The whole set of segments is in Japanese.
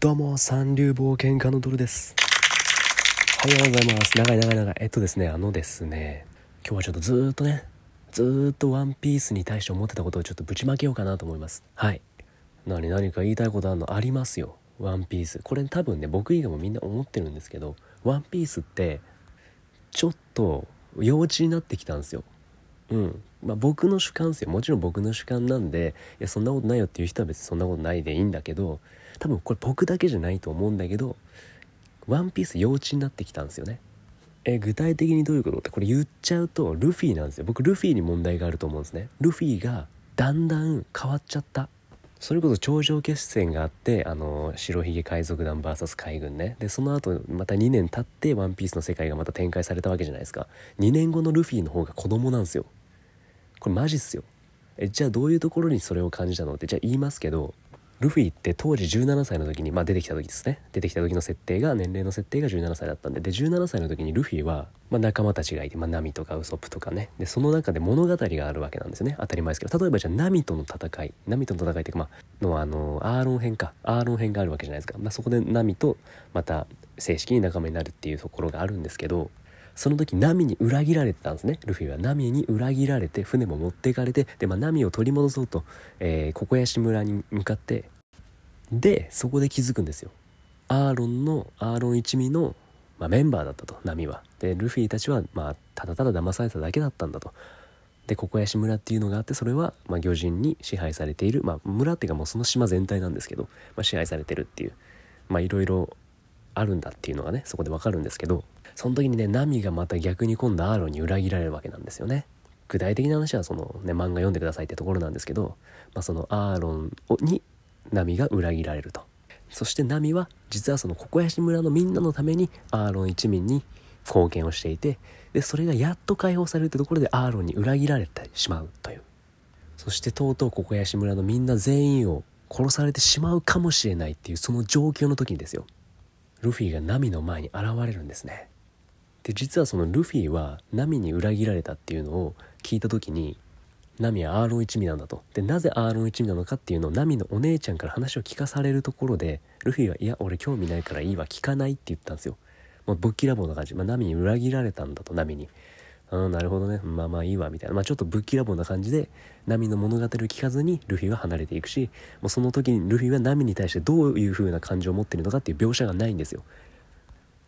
どうも、三流冒険家のドルです。おはようございます。長い長い長い。えっとですね、あのですね、今日はちょっとずーっとね、ずーっとワンピースに対して思ってたことをちょっとぶちまけようかなと思います。はい。何、何か言いたいことあるのありますよ。ワンピース。これ多分ね、僕以外もみんな思ってるんですけど、ワンピースって、ちょっと幼稚になってきたんですよ。うん。まあ、僕の主観ですよもちろん僕の主観なんでいやそんなことないよっていう人は別にそんなことないでいいんだけど多分これ僕だけじゃないと思うんだけど「ワンピース幼稚になってきたんですよね。え具体的にどういうことってこれ言っちゃうとルフィなんですよ。僕ルフィに問題があると思うんですね。ルフィがだんだん変わっちゃった。それこそ頂上決戦があってあの白ひげ海賊団 VS 海軍ね。でその後また2年経ってワンピースの世界がまた展開されたわけじゃないですか。2年後のルフィの方が子供なんですよ。これマジっすよ。えじゃあどういうところにそれを感じたの？ってじゃあ言いますけどルフィって当時17歳の時にまあ出てきた時ですね。出てきた時の設定が年齢の設定が17歳だったんで。で17歳の時にルフィは、まあ、仲間たちがいて、まあ、ナミとかウソップとかね。でその中で物語があるわけなんですよね。当たり前ですけど。例えばじゃあナミとの戦い。ナミとの戦いっていうかまあのあのアーロン編か。アーロン編があるわけじゃないですか、まあ、そこでナミとまた正式に仲間になるっていうところがあるんですけどその時ナミに裏切られてたんですね。ルフィはナミに裏切られて船も持っていかれてで、まあ、ナミを取り戻そうと、えー、ココヤシ村に向かってでそこで気づくんですよ。アーロンのアーロン一味の、まあ、メンバーだったとナミは。でルフィたちは、まあ、ただただ騙されただけだったんだと。でココヤシ村っていうのがあってそれは、まあ、魚人に支配されている、まあ、村っていうかもうその島全体なんですけど、まあ、支配されてるっていうまあいろいろあるんだっていうのがねそこでわかるんですけどその時にねナミがまた逆に今度アーロンに裏切られるわけなんですよね。具体的な話はそのね漫画読んでくださいってところなんですけど、まあ、そのアーロンにナミが裏切られると。そしてナミは実はそのココヤシ村のみんなのためにアーロン一味に貢献をしていてでそれがやっと解放されるってところでアーロンに裏切られてしまうという。そしてとうとうココヤシ村のみんな全員を殺されてしまうかもしれないっていうその状況の時にですよ。ルフィがナミの前に現れるんですね。で実はそのルフィはナミに裏切られたっていうのを聞いた時にナミはアーロン一味なんだと。でなぜアーロン一味なのかっていうのをナミのお姉ちゃんから話を聞かされるところでルフィは「いや俺興味ないからいいわ聞かない」って言ったんですよ。もうぶっきらぼうな感じ、まあ、ナミに裏切られたんだとナミに。うんなるほどね。まあまあいいわみたいな。まあちょっとぶっきらぼうな感じでナミの物語を聞かずにルフィは離れていくしもうその時にルフィはナミに対してどういう風な感情を持ってるのかっていう描写がないんですよ。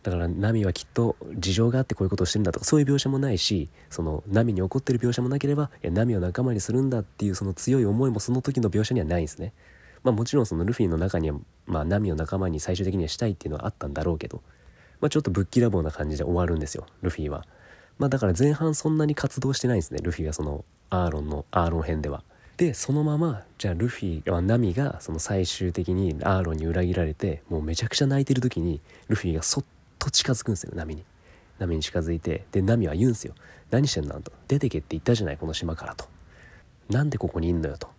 だからナミはきっと事情があってこういうことをしてるんだとかそういう描写もないしそのナミに怒ってる描写もなければいやナミを仲間にするんだっていうその強い思いもその時の描写にはないんですね。まあもちろんそのルフィの中にはまあナミを仲間に最終的にはしたいっていうのはあったんだろうけどまあちょっとぶっきらぼうな感じで終わるんですよルフィは。まあだから前半そんなに活動してないんですね。ルフィがそのアーロンのアーロン編では。でそのままじゃあルフィはナミがその最終的にアーロンに裏切られてもうめちゃくちゃ泣いてる時にルフィがそっと近づくんですよナミに。ナミに近づいてでナミは言うんですよ「何してんの？あんた出てけって言ったじゃないこの島から」と「なんでここにいんのよ」と。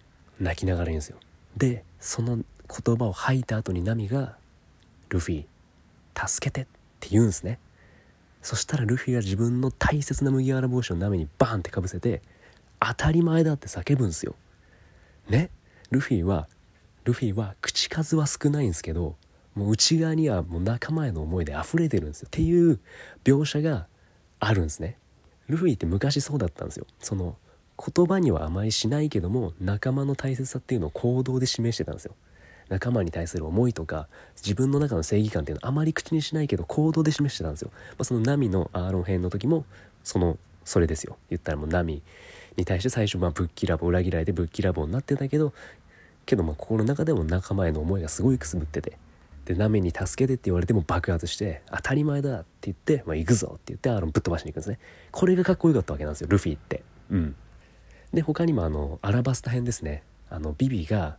泣きながら言うんですよ。でその言葉を吐いた後にナミが「ルフィ助けて」って言うんですね。そしたらルフィは自分の大切な麦わら帽子をナミにバーンってかぶせて「当たり前だ」って叫ぶんすよ。ね？ルフィはルフィは口数は少ないんですけどもう内側にはもう仲間への思いで溢れてるんですよ。っていう描写があるんですね。ルフィって昔そうだったんですよ。その言葉には甘いしないけども仲間の大切さっていうのを行動で示してたんですよ。仲間に対する思いとか自分の中の正義感っていうのはあまり口にしないけど行動で示してたんですよ、まあ、そのナミのアーロン編の時もそのそれですよ。言ったらもうナミに対して最初まあぶっきらぼう裏切られてぶっきらぼうになってたけどけどまあ心の中でも仲間への思いがすごいくすぶっててでナミに助けてって言われても爆発して当たり前だって言って、まあ、行くぞって言ってアーロンぶっ飛ばしに行くんですね。これがかっこよかったわけなんですよルフィって。うん。で他にもあのアラバスタ編ですね。あのビビが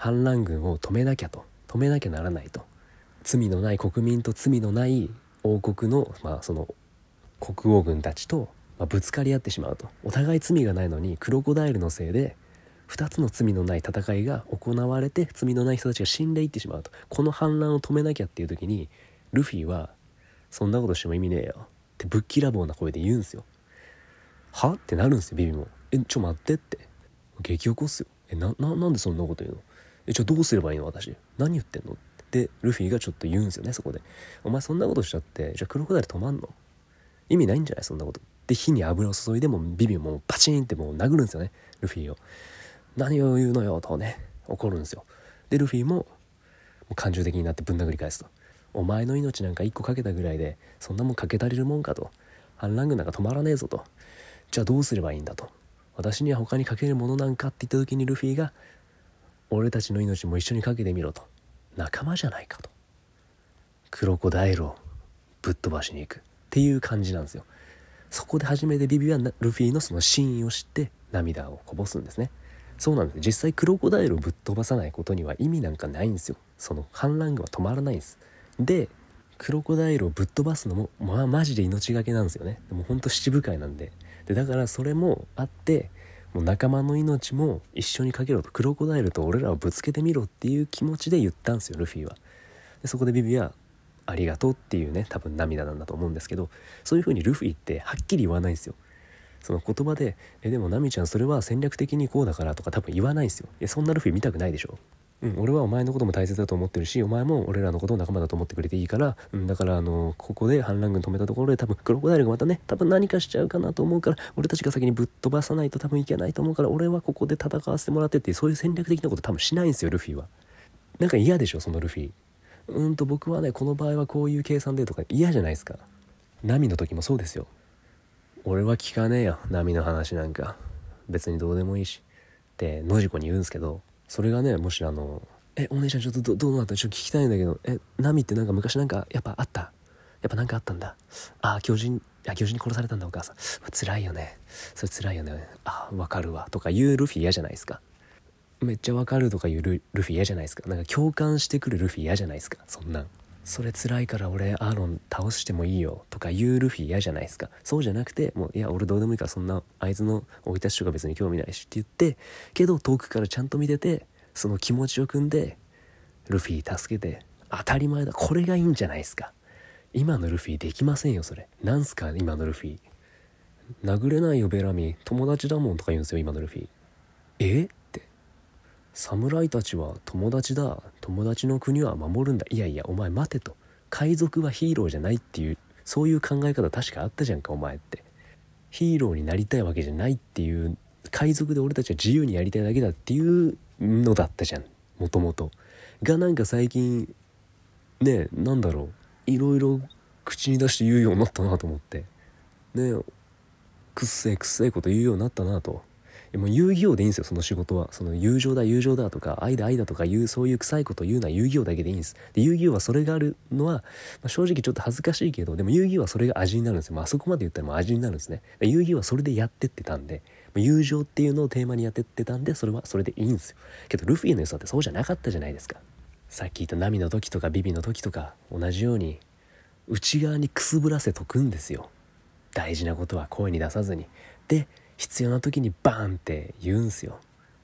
反乱軍を止めなきゃと。止めなきゃならないと。罪のない国民と罪のない王国の,、まあその国王軍たちと、まあ、ぶつかり合ってしまうと。お互い罪がないのにクロコダイルのせいで2つの罪のない戦いが行われて罪のない人たちが死んでいってしまうと。この反乱を止めなきゃっていう時にルフィは「そんなことしても意味ねえよ」ってぶっきらぼうな声で言うんすよ。は？ってなるんですよビビも。えちょ待ってって。激怒っすよ。えなななんでそんなこと言うの？えじゃあどうすればいいの？私。何言ってんの？ってルフィがちょっと言うんですよねそこで「お前そんなことしちゃってじゃあクロコダイル止まんの？意味ないんじゃない？そんなこと」で火に油を注いでもビビもバチンってもう殴るんですよねルフィを。何を言うのよとね怒るんですよ。でルフィももう感情的になってぶん殴り返すと。お前の命なんか1個かけたぐらいでそんなもんかけ足りるもんかと。反乱軍なんか止まらねえぞと。じゃあどうすればいいんだと。私には他にかけるものなんかって言った時にルフィが俺たちの命も一緒にかけてみろと。仲間じゃないかと。クロコダイルをぶっ飛ばしに行くっていう感じなんですよ。そこで初めてビビはルフィのその真意を知って涙をこぼすんですね。そうなんです。実際クロコダイルをぶっ飛ばさないことには意味なんかないんですよ。その反乱軍は止まらないんです。でクロコダイルをぶっ飛ばすのもまあマジで命がけなんですよね。でもほんと七部会なんで。でだからそれもあってもう仲間の命も一緒にかけろとクロコダイルと俺らをぶつけてみろっていう気持ちで言ったんですよルフィは。でそこでビビはありがとうっていうね多分涙なんだと思うんですけどそういう風にルフィってはっきり言わないんですよ。その言葉で「えでもナミちゃんそれは戦略的にこうだから」とか多分言わないんですよ。いやそんなルフィ見たくないでしょ。うん、俺はお前のことも大切だと思ってるしお前も俺らのことを仲間だと思ってくれていいから、うん、だからあのここで反乱軍止めたところで多分クロコダイルがまたね多分何かしちゃうかなと思うから俺たちが先にぶっ飛ばさないと多分いけないと思うから俺はここで戦わせてもらってってそういう戦略的なこと多分しないんですよルフィは。なんか嫌でしょそのルフィ。うんと僕はねこの場合はこういう計算でとか嫌じゃないですか。ナミの時もそうですよ。俺は聞かねえよ波の話なんか。別にどうでもいいし。って野次子に言うんですけどそれがねもしあの「えお姉ちゃんちょっとどどうなった？ちょっと聞きたいんだけどえナミってなんか昔なんかやっぱあった？やっぱなんかあったんだ？ああ巨人あ巨人に殺されたんだお母さん。辛いよね。それ辛いよね。あわかるわ。とか言うルフィ嫌じゃないですか。めっちゃわかるとか言うルルフィ嫌じゃないですか。なんか共感してくるルフィ嫌じゃないですか。そんなん。それ辛いから俺アーロン倒してもいいよとか言うルフィ嫌じゃないですか。そうじゃなくてもういや俺どうでもいいからそんなあいつの生い立ちとか別に興味ないしって言ってけど遠くからちゃんと見ててその気持ちを組んでルフィ助けて当たり前だ。これがいいんじゃないですか。今のルフィできませんよそれ。なんすか今のルフィ。殴れないよベラミー。友達だもんとか言うんですよ今のルフィ。え？侍たちは友達だ。友達の国は守るんだ。いやいやお前待てと。海賊はヒーローじゃないっていうそういう考え方確かあったじゃんかお前って。ヒーローになりたいわけじゃないっていう海賊で俺たちは自由にやりたいだけだっていうのだったじゃん。もともと。がなんか最近ねなんだろう。いろいろ口に出して言うようになったなと思って。ねくっせえくっせえこと言うようになったなと。もう遊戯王でいいんですよその仕事は。その友情だ友情だとか愛だ愛だとかいうそういう臭いこと言うのは遊戯王だけでいいんです。で遊戯王はそれがあるのは、まあ、正直ちょっと恥ずかしいけどでも遊戯王はそれが味になるんですよ、まあそこまで言ったらもう味になるんですね。遊戯王はそれでやってってたんで友情っていうのをテーマにやってってたんでそれはそれでいいんですよ。けどルフィの良さってそうじゃなかったじゃないですか。さっき言ったナミの時とかビビの時とか同じように内側にくすぶらせとくんですよ。大事なことは声に出さずに。で必要な時にバーンって言うんすよ。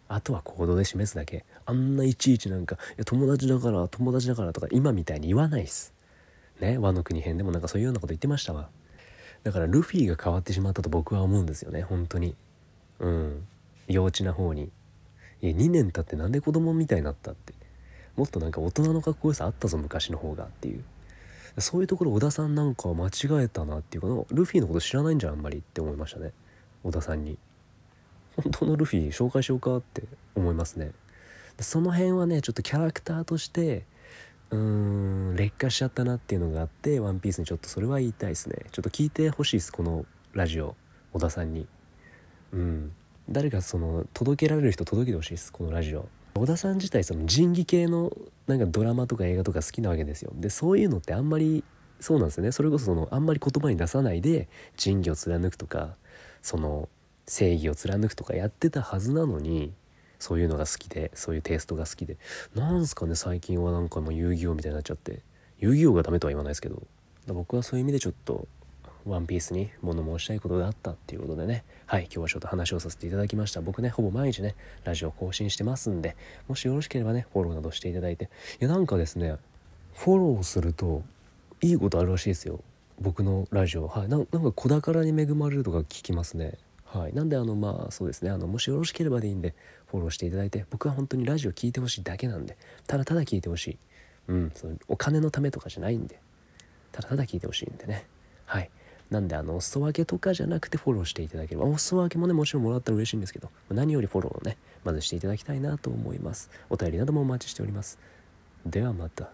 あとは行動で示すだけ。あんないちいちなんか「いや友達だから友達だから」とか今みたいに言わないっす。ね和の国編でもなんかそういうようなこと言ってましたわ。だからルフィが変わってしまったと僕は思うんですよね本当に。うん。幼稚な方に。いや2年経ってなんで子供みたいになったって。もっとなんか大人のかっこよさあったぞ昔の方がっていう。そういうところ小田さんなんかは間違えたなっていうかルフィのこと知らないんじゃんあんまりって思いましたね。小田さんに。本当のルフィ紹介しようかって思いますね。その辺はねちょっとキャラクターとしてうーん劣化しちゃったなっていうのがあって「ワンピースにちょっとそれは言いたいですね。ちょっと聞いてほしいですこのラジオ小田さんに。うん。誰かその届けられる人届けてほしいですこのラジオ。小田さん自体その仁義系のなんかドラマとか映画とか好きなわけですよ。でそういうのってあんまりそうなんですよね。それこそそのあんまり言葉に出さないで仁義を貫くとかその正義を貫くとかやってたはずなのにそういうのが好きでそういうテイストが好きで。なんすかね最近はなんかもう遊戯王みたいになっちゃって。遊戯王がダメとは言わないですけど。僕はそういう意味でちょっとワンピースに物申したいことがあったっていうことでね。はい今日はちょっと話をさせていただきました。僕ねほぼ毎日ねラジオ更新してますんでもしよろしければねフォローなどしていただいて。いやなんかですねフォローするといいことあるらしいですよ。僕のラジオ。はい。なんか子宝に恵まれるとか聞きますね。はい。なんであのまあそうですね。あのもしよろしければでいいんでフォローしていただいて僕は本当にラジオ聞いてほしいだけなんでただただ聞いてほしい。うん。そのお金のためとかじゃないんでただただ聞いてほしいんでね。はい。なんであのお裾分けとかじゃなくてフォローしていただければお裾分けもねもちろんもらったら嬉しいんですけど何よりフォローをねまずしていただきたいなと思います。お便りなどもお待ちしております。ではまた。